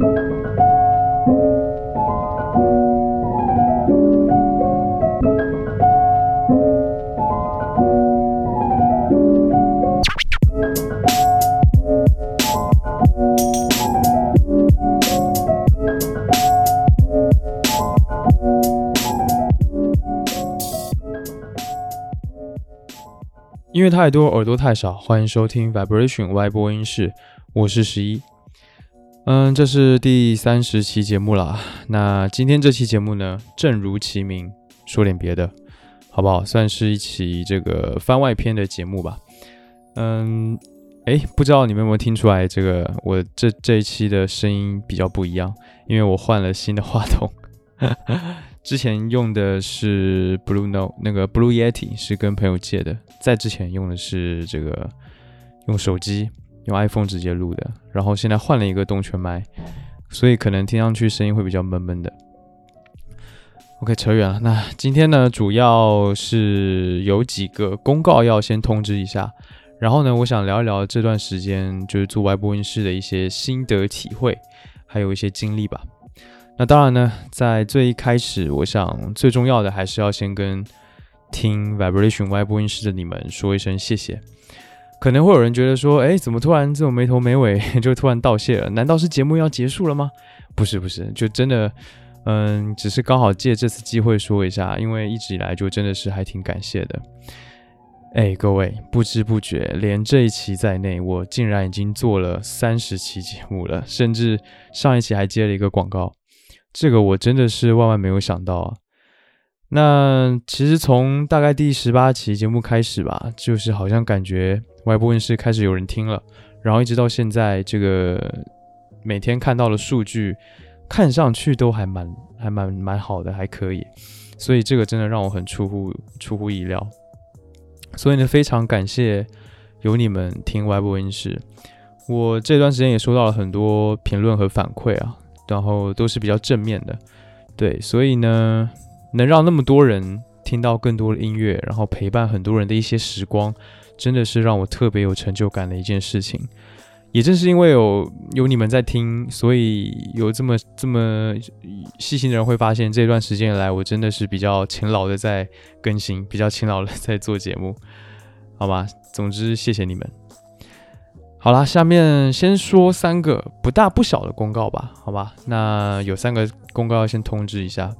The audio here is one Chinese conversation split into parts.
音乐太多，耳朵太少。欢迎收听 Vibration Y 播音室，我是十一。嗯，这是第三十期节目了。那今天这期节目呢，正如其名，说点别的，好不好？算是一期这个番外篇的节目吧。嗯，哎，不知道你们有没有听出来，这个我这这一期的声音比较不一样，因为我换了新的话筒。之前用的是 Blue Note，那个 Blue Yeti 是跟朋友借的。在之前用的是这个用手机用 iPhone 直接录的，然后现在换了一个动圈麦，所以可能听上去声音会比较闷闷的。OK，扯远了。那今天呢，主要是有几个公告要先通知一下，然后呢，我想聊一聊这段时间就是做外播音室的一些心得体会，还有一些经历吧。那当然呢，在最一开始，我想最重要的还是要先跟听 Vibration 外播音室的你们说一声谢谢。可能会有人觉得说，哎，怎么突然这么没头没尾 就突然道谢了？难道是节目要结束了吗？不是不是，就真的，嗯，只是刚好借这次机会说一下，因为一直以来就真的是还挺感谢的。哎，各位，不知不觉连这一期在内，我竟然已经做了三十期节目了，甚至上一期还接了一个广告。这个我真的是万万没有想到啊！那其实从大概第十八期节目开始吧，就是好像感觉外部问世开始有人听了，然后一直到现在，这个每天看到的数据看上去都还蛮还蛮蛮好的，还可以，所以这个真的让我很出乎出乎意料。所以呢，非常感谢有你们听外部音室，我这段时间也收到了很多评论和反馈啊。然后都是比较正面的，对，所以呢，能让那么多人听到更多的音乐，然后陪伴很多人的一些时光，真的是让我特别有成就感的一件事情。也正是因为有有你们在听，所以有这么这么细心的人会发现，这段时间来我真的是比较勤劳的在更新，比较勤劳的在做节目，好吧？总之，谢谢你们。好啦，下面先说三个不大不小的公告吧，好吧？那有三个公告要先通知一下。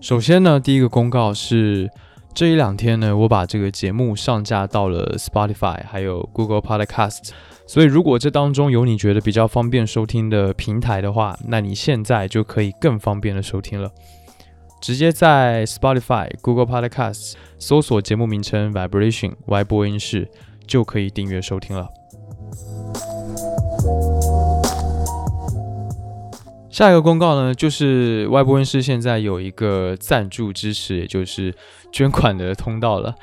首先呢，第一个公告是这一两天呢，我把这个节目上架到了 Spotify 还有 Google Podcast，所以如果这当中有你觉得比较方便收听的平台的话，那你现在就可以更方便的收听了。直接在 Spotify、Google Podcasts 搜索节目名称 Vibration Y 播音室，就可以订阅收听了。下一个公告呢，就是 Y 播音室现在有一个赞助支持，也就是捐款的通道了。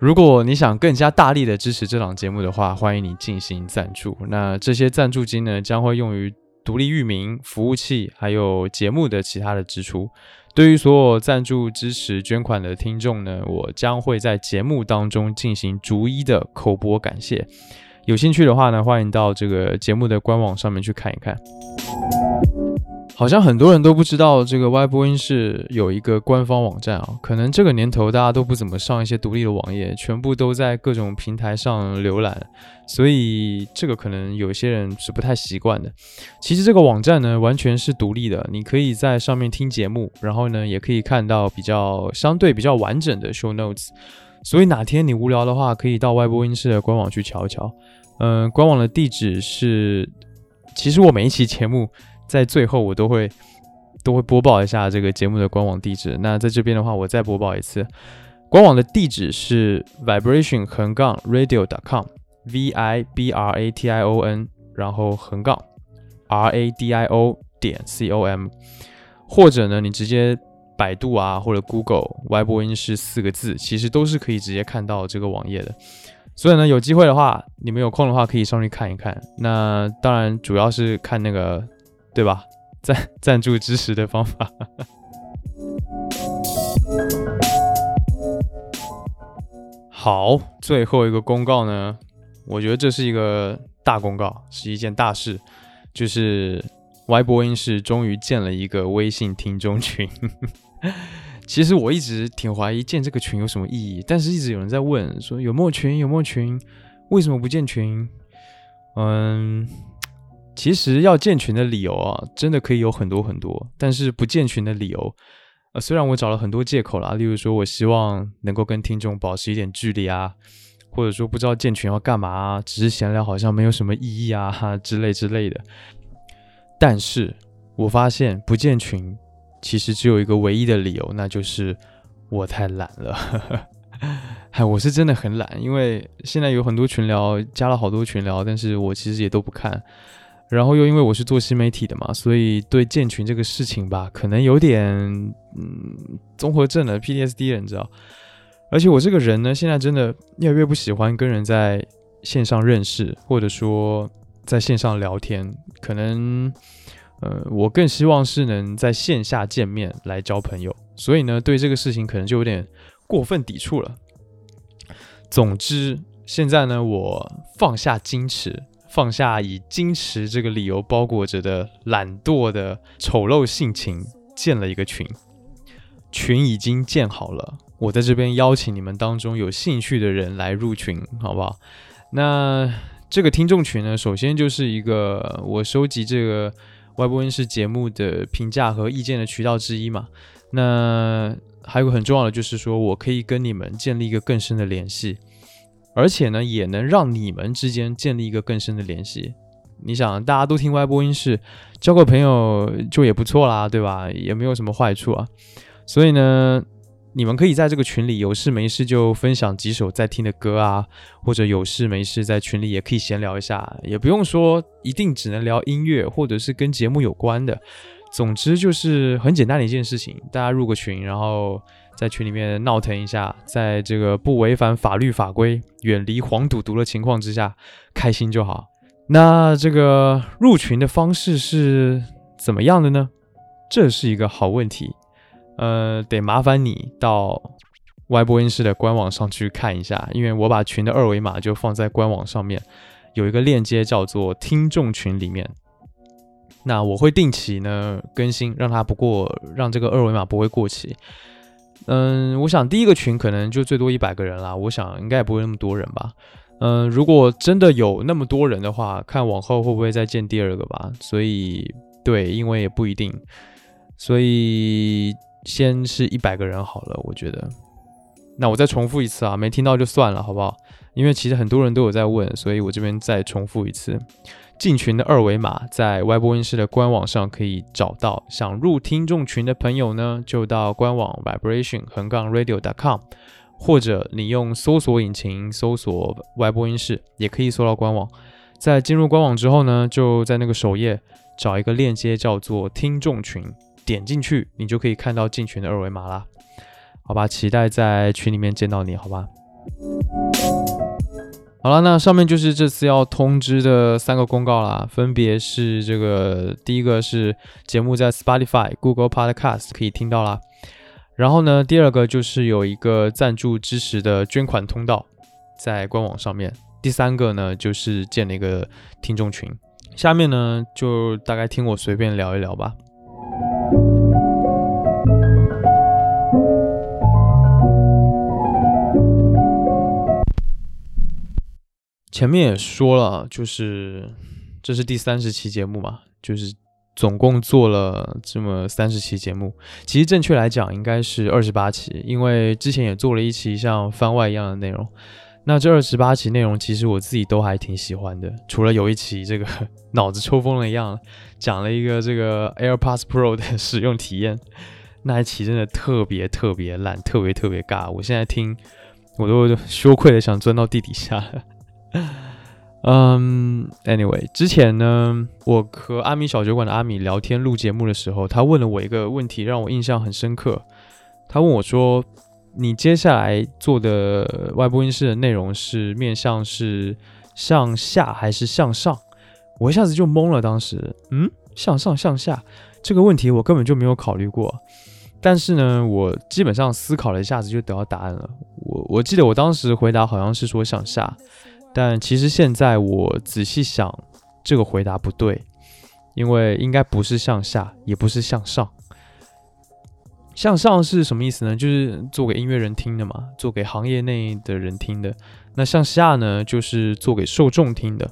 如果你想更加大力的支持这档节目的话，欢迎你进行赞助。那这些赞助金呢，将会用于独立域名、服务器，还有节目的其他的支出。对于所有赞助、支持、捐款的听众呢，我将会在节目当中进行逐一的口播感谢。有兴趣的话呢，欢迎到这个节目的官网上面去看一看。好像很多人都不知道这个 Y 播音室有一个官方网站啊，可能这个年头大家都不怎么上一些独立的网页，全部都在各种平台上浏览，所以这个可能有些人是不太习惯的。其实这个网站呢完全是独立的，你可以在上面听节目，然后呢也可以看到比较相对比较完整的 show notes。所以哪天你无聊的话，可以到 Y 播音室的官网去瞧一瞧。嗯，官网的地址是，其实我每一期节目。在最后，我都会都会播报一下这个节目的官网地址。那在这边的话，我再播报一次，官网的地址是 vibration 横杠 radio dot com v i b r a t i o n 然后横杠 r a d i o 点 c o m，或者呢，你直接百度啊，或者 Google Y 播音室四个字，其实都是可以直接看到这个网页的。所以呢，有机会的话，你们有空的话可以上去看一看。那当然，主要是看那个。对吧？赞赞助支持的方法。好，最后一个公告呢，我觉得这是一个大公告，是一件大事，就是 Y 播音室终于建了一个微信听众群。其实我一直挺怀疑建这个群有什么意义，但是一直有人在问说有没有群，有没有群，为什么不建群？嗯，其实要建群的理由啊，真的可以有很多很多，但是不建群的理由，呃，虽然我找了很多借口啦，例如说我希望能够跟听众保持一点距离啊，或者说不知道建群要干嘛啊，只是闲聊好像没有什么意义啊哈之类之类的，但是我发现不建群其实只有一个唯一的理由，那就是我太懒了。嗨，我是真的很懒，因为现在有很多群聊，加了好多群聊，但是我其实也都不看。然后又因为我是做新媒体的嘛，所以对建群这个事情吧，可能有点嗯综合症的 PTSD 了，你知道。而且我这个人呢，现在真的越来越不喜欢跟人在线上认识，或者说在线上聊天。可能呃，我更希望是能在线下见面来交朋友。所以呢，对这个事情可能就有点过分抵触了。总之，现在呢，我放下矜持，放下以矜持这个理由包裹着的懒惰的丑陋性情，建了一个群。群已经建好了，我在这边邀请你们当中有兴趣的人来入群，好不好？那这个听众群呢，首先就是一个我收集这个外部温室节目的评价和意见的渠道之一嘛。那还有很重要的，就是说我可以跟你们建立一个更深的联系，而且呢，也能让你们之间建立一个更深的联系。你想，大家都听歪播音室，交个朋友就也不错啦，对吧？也没有什么坏处啊。所以呢，你们可以在这个群里有事没事就分享几首在听的歌啊，或者有事没事在群里也可以闲聊一下，也不用说一定只能聊音乐或者是跟节目有关的。总之就是很简单的一件事情，大家入个群，然后在群里面闹腾一下，在这个不违反法律法规、远离黄赌毒的情况之下，开心就好。那这个入群的方式是怎么样的呢？这是一个好问题，呃，得麻烦你到 Y 播音室的官网上去看一下，因为我把群的二维码就放在官网上面，有一个链接叫做听众群里面。那我会定期呢更新，让它不过，让这个二维码不会过期。嗯，我想第一个群可能就最多一百个人啦，我想应该也不会那么多人吧。嗯，如果真的有那么多人的话，看往后会不会再建第二个吧。所以对，因为也不一定，所以先是一百个人好了，我觉得。那我再重复一次啊，没听到就算了，好不好？因为其实很多人都有在问，所以我这边再重复一次。进群的二维码在外播音室的官网上可以找到。想入听众群的朋友呢，就到官网 vibration 横杠 radio.com，或者你用搜索引擎搜索外播音室，也可以搜到官网。在进入官网之后呢，就在那个首页找一个链接叫做听众群，点进去你就可以看到进群的二维码啦。好吧，期待在群里面见到你，好吧。好了，那上面就是这次要通知的三个公告啦，分别是这个第一个是节目在 Spotify、Google Podcast 可以听到啦，然后呢，第二个就是有一个赞助支持的捐款通道在官网上面，第三个呢就是建了一个听众群，下面呢就大概听我随便聊一聊吧。前面也说了，就是这是第三十期节目嘛，就是总共做了这么三十期节目。其实正确来讲应该是二十八期，因为之前也做了一期像番外一样的内容。那这二十八期内容其实我自己都还挺喜欢的，除了有一期这个 脑子抽风了一样，讲了一个这个 AirPods Pro 的使用体验，那一期真的特别特别烂，特别特别尬。我现在听我都羞愧的想钻到地底下。嗯，Anyway，之前呢，我和阿米小酒馆的阿米聊天录节目的时候，他问了我一个问题，让我印象很深刻。他问我说：“你接下来做的外播音室的内容是面向是向下还是向上？”我一下子就懵了。当时，嗯，向上向下这个问题我根本就没有考虑过。但是呢，我基本上思考了一下子就得到答案了。我我记得我当时回答好像是说向下。但其实现在我仔细想，这个回答不对，因为应该不是向下，也不是向上。向上是什么意思呢？就是做给音乐人听的嘛，做给行业内的人听的。那向下呢，就是做给受众听的。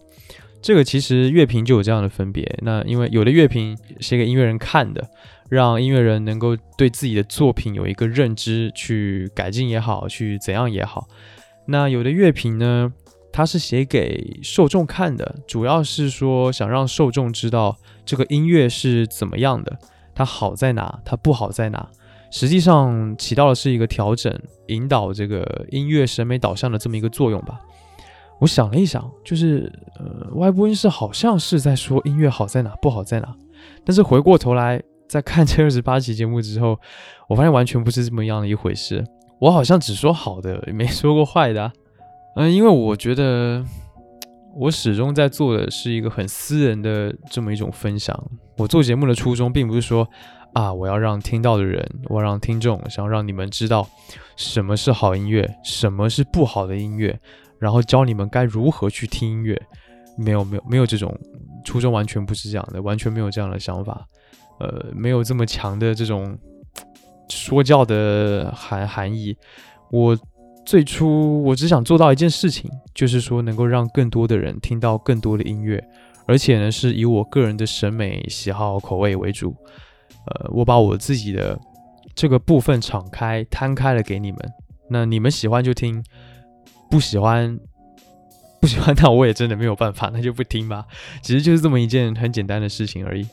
这个其实乐评就有这样的分别。那因为有的乐评写给音乐人看的，让音乐人能够对自己的作品有一个认知，去改进也好，去怎样也好。那有的乐评呢，它是写给受众看的，主要是说想让受众知道这个音乐是怎么样的，它好在哪，它不好在哪。实际上起到的是一个调整、引导这个音乐审美导向的这么一个作用吧。我想了一想，就是呃，外播音室好像是在说音乐好在哪，不好在哪。但是回过头来再看这二十八期节目之后，我发现完全不是这么样的一回事。我好像只说好的，没说过坏的。嗯，因为我觉得我始终在做的是一个很私人的这么一种分享。我做节目的初衷并不是说啊，我要让听到的人，我要让听众，想让你们知道什么是好音乐，什么是不好的音乐。然后教你们该如何去听音乐，没有没有没有这种初衷，完全不是这样的，完全没有这样的想法，呃，没有这么强的这种说教的含含义。我最初我只想做到一件事情，就是说能够让更多的人听到更多的音乐，而且呢是以我个人的审美喜好口味为主。呃，我把我自己的这个部分敞开摊开了给你们，那你们喜欢就听。不喜欢，不喜欢，那我也真的没有办法，那就不听吧。其实就是这么一件很简单的事情而已。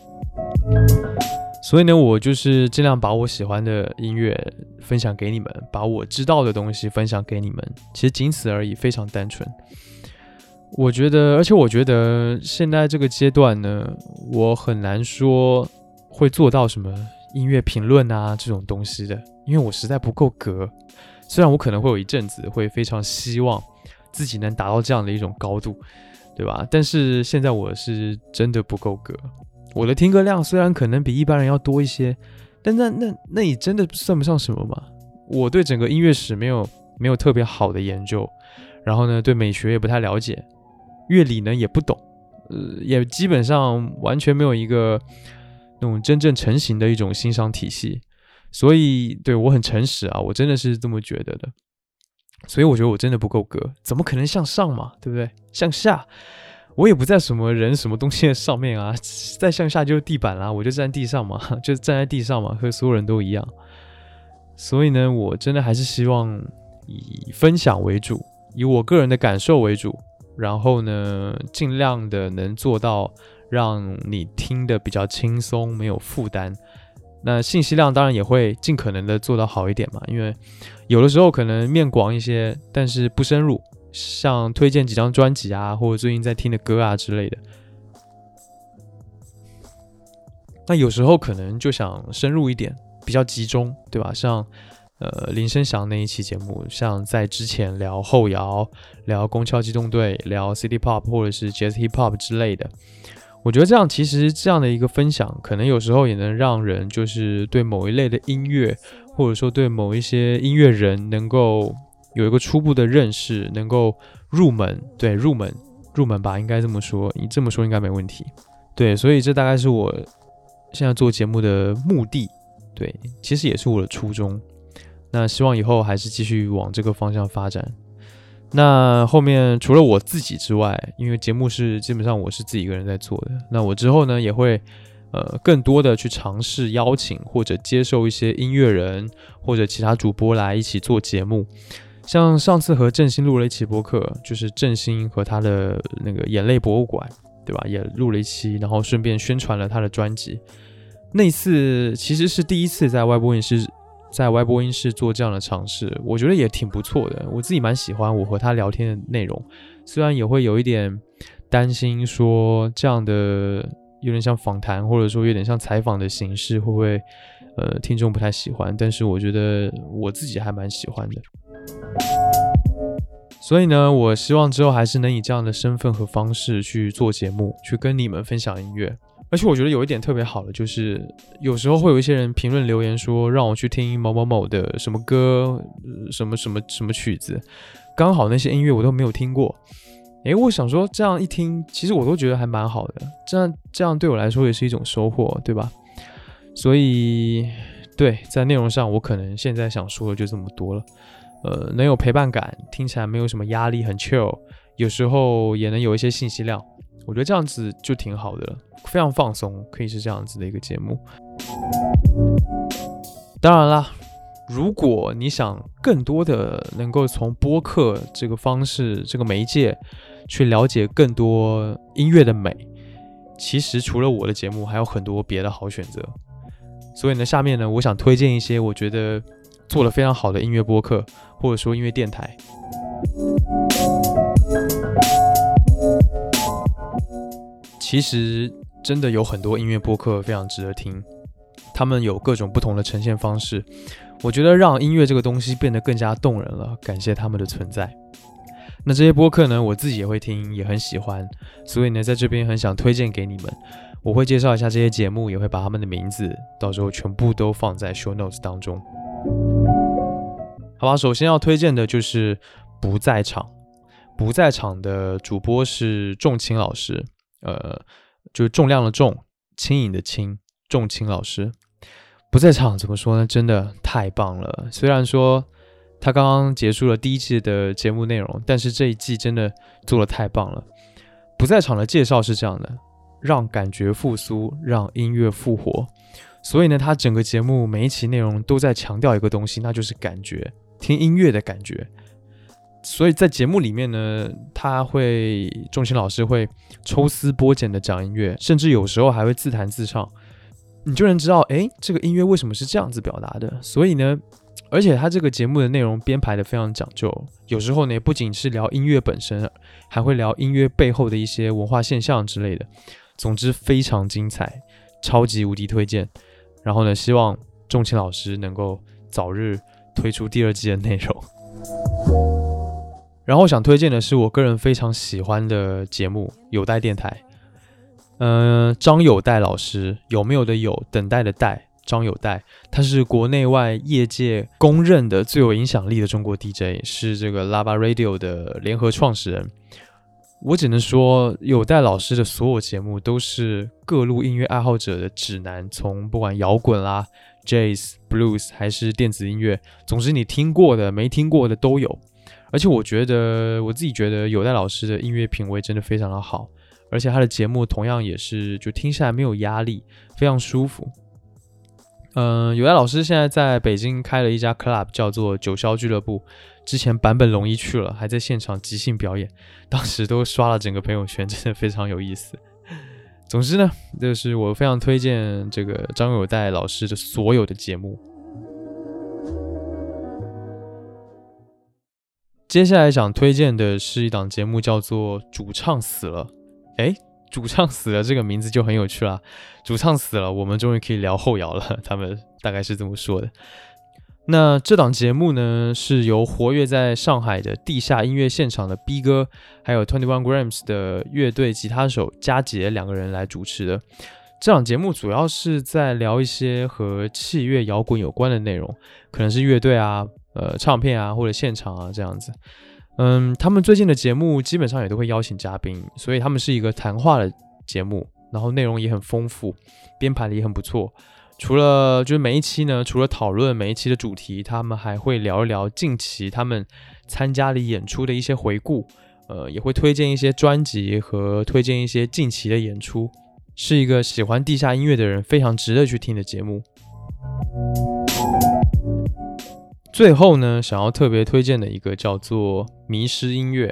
所以呢，我就是尽量把我喜欢的音乐分享给你们，把我知道的东西分享给你们。其实仅此而已，非常单纯。我觉得，而且我觉得现在这个阶段呢，我很难说会做到什么音乐评论啊这种东西的，因为我实在不够格。虽然我可能会有一阵子会非常希望自己能达到这样的一种高度，对吧？但是现在我是真的不够格。我的听歌量虽然可能比一般人要多一些，但那那那也真的算不上什么嘛。我对整个音乐史没有没有特别好的研究，然后呢，对美学也不太了解，乐理呢也不懂，呃，也基本上完全没有一个那种真正成型的一种欣赏体系。所以，对我很诚实啊，我真的是这么觉得的。所以我觉得我真的不够格，怎么可能向上嘛，对不对？向下，我也不在什么人、什么东西的上面啊，再向下就是地板啦，我就站地上嘛，就站在地上嘛，和所有人都一样。所以呢，我真的还是希望以分享为主，以我个人的感受为主，然后呢，尽量的能做到让你听的比较轻松，没有负担。那信息量当然也会尽可能的做到好一点嘛，因为有的时候可能面广一些，但是不深入，像推荐几张专辑啊，或者最近在听的歌啊之类的。那有时候可能就想深入一点，比较集中，对吧？像呃林声祥那一期节目，像在之前聊后摇、聊宫敲机动队、聊 City Pop 或者是 Jazz Hip Hop 之类的。我觉得这样其实这样的一个分享，可能有时候也能让人就是对某一类的音乐，或者说对某一些音乐人，能够有一个初步的认识，能够入门，对入门入门吧，应该这么说，你这么说应该没问题。对，所以这大概是我现在做节目的目的，对，其实也是我的初衷。那希望以后还是继续往这个方向发展。那后面除了我自己之外，因为节目是基本上我是自己一个人在做的。那我之后呢也会，呃，更多的去尝试邀请或者接受一些音乐人或者其他主播来一起做节目。像上次和振兴录了一期播客，就是振兴和他的那个眼泪博物馆，对吧？也录了一期，然后顺便宣传了他的专辑。那次其实是第一次在外播音室。在外播音室做这样的尝试，我觉得也挺不错的。我自己蛮喜欢我和他聊天的内容，虽然也会有一点担心，说这样的有点像访谈，或者说有点像采访的形式，会不会呃听众不太喜欢？但是我觉得我自己还蛮喜欢的。所以呢，我希望之后还是能以这样的身份和方式去做节目，去跟你们分享音乐。而且我觉得有一点特别好的，就是有时候会有一些人评论留言说，让我去听某某某的什么歌，什么什么什么曲子，刚好那些音乐我都没有听过。诶，我想说这样一听，其实我都觉得还蛮好的，这样这样对我来说也是一种收获，对吧？所以，对，在内容上我可能现在想说的就这么多了。呃，能有陪伴感，听起来没有什么压力，很 chill，有时候也能有一些信息量，我觉得这样子就挺好的，非常放松，可以是这样子的一个节目。当然啦，如果你想更多的能够从播客这个方式、这个媒介去了解更多音乐的美，其实除了我的节目，还有很多别的好选择。所以呢，下面呢，我想推荐一些我觉得做了非常好的音乐播客。或者说音乐电台，其实真的有很多音乐播客非常值得听，他们有各种不同的呈现方式，我觉得让音乐这个东西变得更加动人了。感谢他们的存在。那这些播客呢，我自己也会听，也很喜欢，所以呢，在这边很想推荐给你们。我会介绍一下这些节目，也会把他们的名字到时候全部都放在 show notes 当中。好吧，首先要推荐的就是不在场。不在场的主播是仲青老师，呃，就是重量的重，轻盈的轻，仲青老师不在场，怎么说呢？真的太棒了。虽然说他刚刚结束了第一季的节目内容，但是这一季真的做的太棒了。不在场的介绍是这样的：让感觉复苏，让音乐复活。所以呢，他整个节目每一期内容都在强调一个东西，那就是感觉。听音乐的感觉，所以在节目里面呢，他会仲青老师会抽丝剥茧的讲音乐，甚至有时候还会自弹自唱，你就能知道，哎，这个音乐为什么是这样子表达的。所以呢，而且他这个节目的内容编排的非常讲究，有时候呢不仅是聊音乐本身，还会聊音乐背后的一些文化现象之类的。总之非常精彩，超级无敌推荐。然后呢，希望仲青老师能够早日。推出第二季的内容，然后想推荐的是我个人非常喜欢的节目《有待电台》。嗯，张有待老师有没有的有，等待的待，张有待，他是国内外业界公认的最有影响力的中国 DJ，是这个 Lava Radio 的联合创始人。我只能说，有待老师的所有节目都是各路音乐爱好者的指南，从不管摇滚啦。Jazz、Blues 还是电子音乐，总之你听过的、没听过的都有。而且我觉得，我自己觉得有代老师的音乐品味真的非常的好，而且他的节目同样也是就听下来没有压力，非常舒服。嗯，有代老师现在在北京开了一家 club，叫做九霄俱乐部。之前版本龙一去了，还在现场即兴表演，当时都刷了整个朋友圈，真的非常有意思。总之呢，就是我非常推荐这个张友代老师的所有的节目。接下来想推荐的是一档节目，叫做《主唱死了》。哎，主唱死了这个名字就很有趣了。主唱死了，我们终于可以聊后摇了。他们大概是这么说的。那这档节目呢，是由活跃在上海的地下音乐现场的 B 哥，还有 Twenty One Grams 的乐队吉他手佳杰两个人来主持的。这档节目主要是在聊一些和器乐摇滚有关的内容，可能是乐队啊、呃唱片啊或者现场啊这样子。嗯，他们最近的节目基本上也都会邀请嘉宾，所以他们是一个谈话的节目，然后内容也很丰富，编排的也很不错。除了就是每一期呢，除了讨论每一期的主题，他们还会聊一聊近期他们参加了演出的一些回顾，呃，也会推荐一些专辑和推荐一些近期的演出，是一个喜欢地下音乐的人非常值得去听的节目。最后呢，想要特别推荐的一个叫做《迷失音乐》。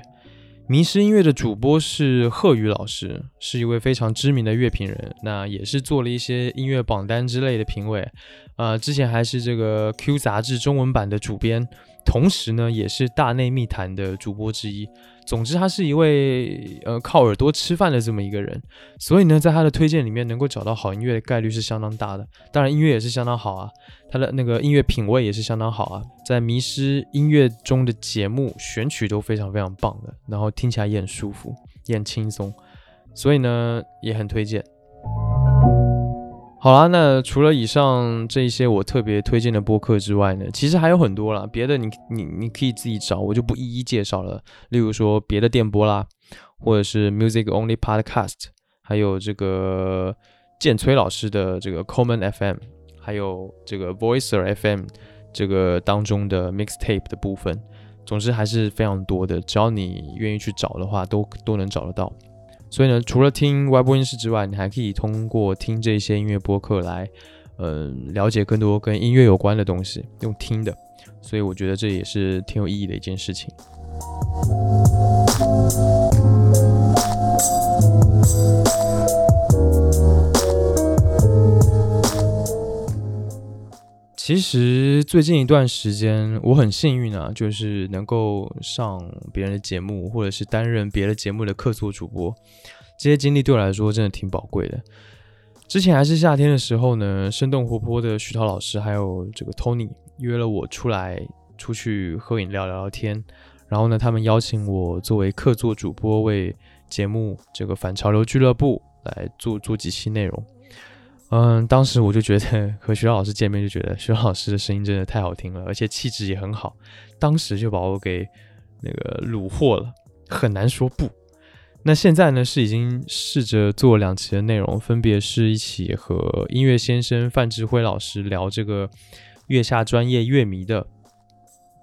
迷失音乐的主播是贺宇老师，是一位非常知名的乐评人，那也是做了一些音乐榜单之类的评委，呃，之前还是这个 Q 杂志中文版的主编，同时呢，也是大内密谈的主播之一。总之，他是一位呃靠耳朵吃饭的这么一个人，所以呢，在他的推荐里面能够找到好音乐的概率是相当大的。当然，音乐也是相当好啊，他的那个音乐品味也是相当好啊。在迷失音乐中的节目选曲都非常非常棒的，然后听起来也很舒服，也很轻松，所以呢，也很推荐。好啦，那除了以上这一些我特别推荐的播客之外呢，其实还有很多啦，别的你你你可以自己找，我就不一一介绍了。例如说别的电波啦，或者是 Music Only Podcast，还有这个建崔老师的这个 Common FM，还有这个 Voicer FM 这个当中的 Mixtape 的部分。总之还是非常多的，只要你愿意去找的话，都都能找得到。所以呢，除了听外播音室之外，你还可以通过听这些音乐播客来，嗯，了解更多跟音乐有关的东西，用听的。所以我觉得这也是挺有意义的一件事情。其实最近一段时间，我很幸运啊，就是能够上别人的节目，或者是担任别的节目的客座主播。这些经历对我来说真的挺宝贵的。之前还是夏天的时候呢，生动活泼的徐涛老师还有这个 Tony 约了我出来出去喝饮料聊聊天，然后呢，他们邀请我作为客座主播为节目这个反潮流俱乐部来做做几期内容。嗯，当时我就觉得 和徐老师见面，就觉得徐老师的声音真的太好听了，而且气质也很好。当时就把我给那个虏获了，很难说不。那现在呢，是已经试着做两期的内容，分别是一起和音乐先生范志辉老师聊这个月下专业乐迷的，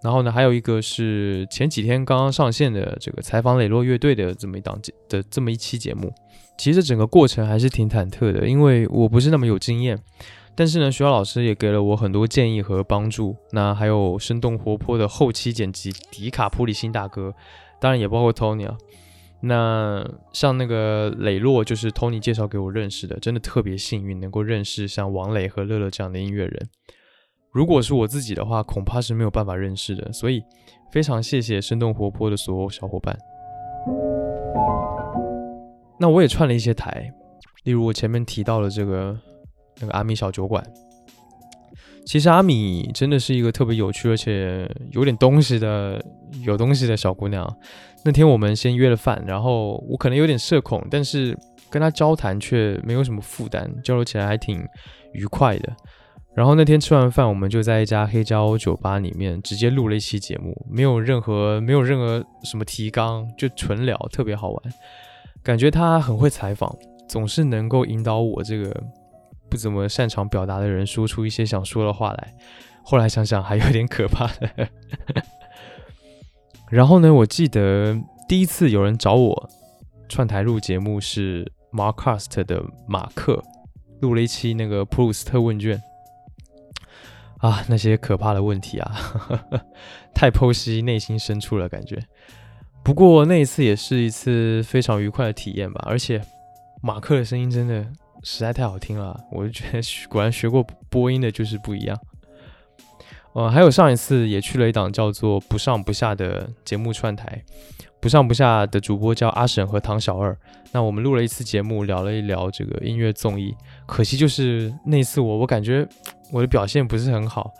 然后呢，还有一个是前几天刚刚上线的这个采访磊落乐队的这么一档节的这么一期节目。其实整个过程还是挺忐忑的，因为我不是那么有经验。但是呢，徐老师也给了我很多建议和帮助。那还有生动活泼的后期剪辑迪卡普里辛大哥，当然也包括 Tony 啊。那像那个磊落，就是 Tony 介绍给我认识的，真的特别幸运能够认识像王磊和乐乐这样的音乐人。如果是我自己的话，恐怕是没有办法认识的。所以非常谢谢生动活泼的所有小伙伴。那我也串了一些台，例如我前面提到的这个那个阿米小酒馆。其实阿米真的是一个特别有趣而且有点东西的有东西的小姑娘。那天我们先约了饭，然后我可能有点社恐，但是跟她交谈却没有什么负担，交流起来还挺愉快的。然后那天吃完饭，我们就在一家黑胶酒吧里面直接录了一期节目，没有任何没有任何什么提纲，就纯聊，特别好玩。感觉他很会采访，总是能够引导我这个不怎么擅长表达的人说出一些想说的话来。后来想想还有点可怕的。然后呢，我记得第一次有人找我串台录节目是 Markcast 的马克，录了一期那个普鲁斯特问卷。啊，那些可怕的问题啊，太剖析内心深处了，感觉。不过那一次也是一次非常愉快的体验吧，而且马克的声音真的实在太好听了，我就觉得果然学过播音的就是不一样。呃，还有上一次也去了一档叫做“不上不下”的节目串台，“不上不下”的主播叫阿沈和唐小二，那我们录了一次节目，聊了一聊这个音乐综艺，可惜就是那次我我感觉我的表现不是很好。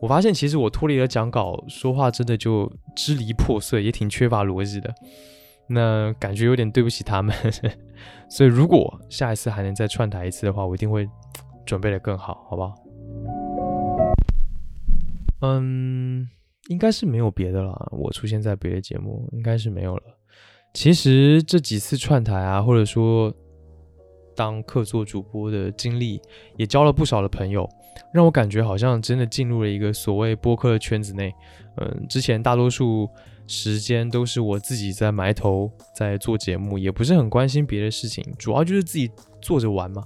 我发现，其实我脱离了讲稿，说话真的就支离破碎，也挺缺乏逻辑的。那感觉有点对不起他们，所以如果下一次还能再串台一次的话，我一定会准备的更好，好不好？嗯，应该是没有别的了。我出现在别的节目，应该是没有了。其实这几次串台啊，或者说当客座主播的经历，也交了不少的朋友。让我感觉好像真的进入了一个所谓播客的圈子内。嗯，之前大多数时间都是我自己在埋头在做节目，也不是很关心别的事情，主要就是自己做着玩嘛。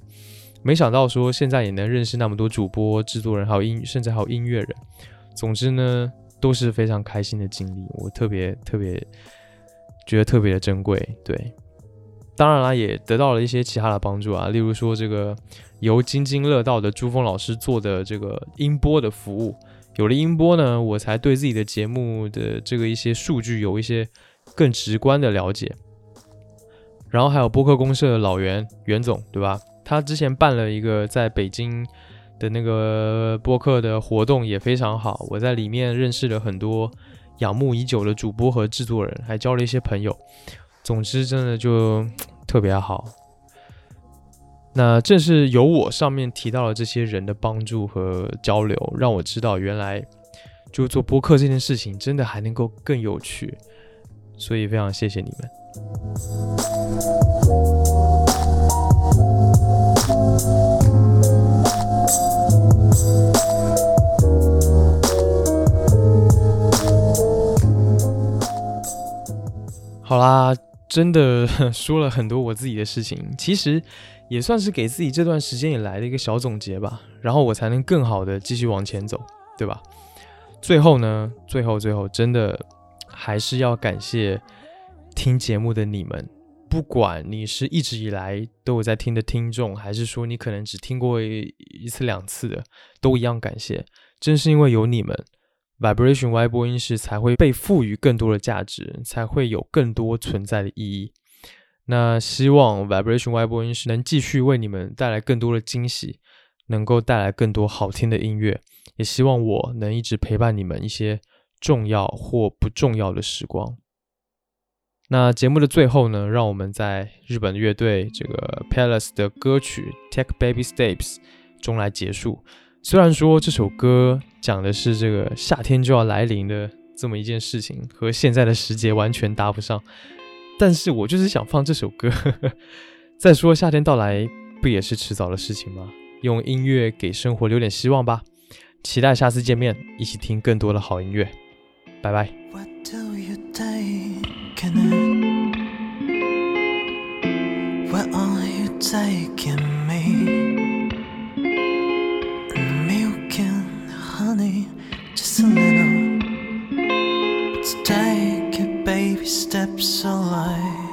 没想到说现在也能认识那么多主播、制作人，还有音，甚至还有音乐人。总之呢，都是非常开心的经历，我特别特别觉得特别的珍贵。对，当然啦，也得到了一些其他的帮助啊，例如说这个。由津津乐道的朱峰老师做的这个音波的服务，有了音波呢，我才对自己的节目的这个一些数据有一些更直观的了解。然后还有播客公社的老袁袁总，对吧？他之前办了一个在北京的那个播客的活动，也非常好。我在里面认识了很多仰慕已久的主播和制作人，还交了一些朋友。总之，真的就特别好。那正是有我上面提到的这些人的帮助和交流，让我知道原来就做播客这件事情真的还能够更有趣，所以非常谢谢你们。好啦，真的说了很多我自己的事情，其实也算是给自己这段时间以来的一个小总结吧，然后我才能更好的继续往前走，对吧？最后呢，最后最后，真的还是要感谢听节目的你们，不管你是一直以来都有在听的听众，还是说你可能只听过一次两次的，都一样感谢。正是因为有你们。Vibration Y 播音室才会被赋予更多的价值，才会有更多存在的意义。那希望 Vibration Y 播音室能继续为你们带来更多的惊喜，能够带来更多好听的音乐。也希望我能一直陪伴你们一些重要或不重要的时光。那节目的最后呢，让我们在日本乐队这个 Palace 的歌曲《Take Baby Steps》中来结束。虽然说这首歌讲的是这个夏天就要来临的这么一件事情，和现在的时节完全搭不上，但是我就是想放这首歌。再说夏天到来不也是迟早的事情吗？用音乐给生活留点希望吧。期待下次见面，一起听更多的好音乐。拜拜。looking at? Where are you taking me? Milk and honey, just a little. But take it baby steps alive.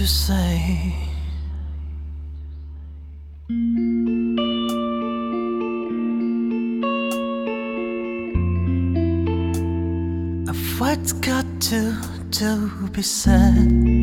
To say. Of what's got to to be said.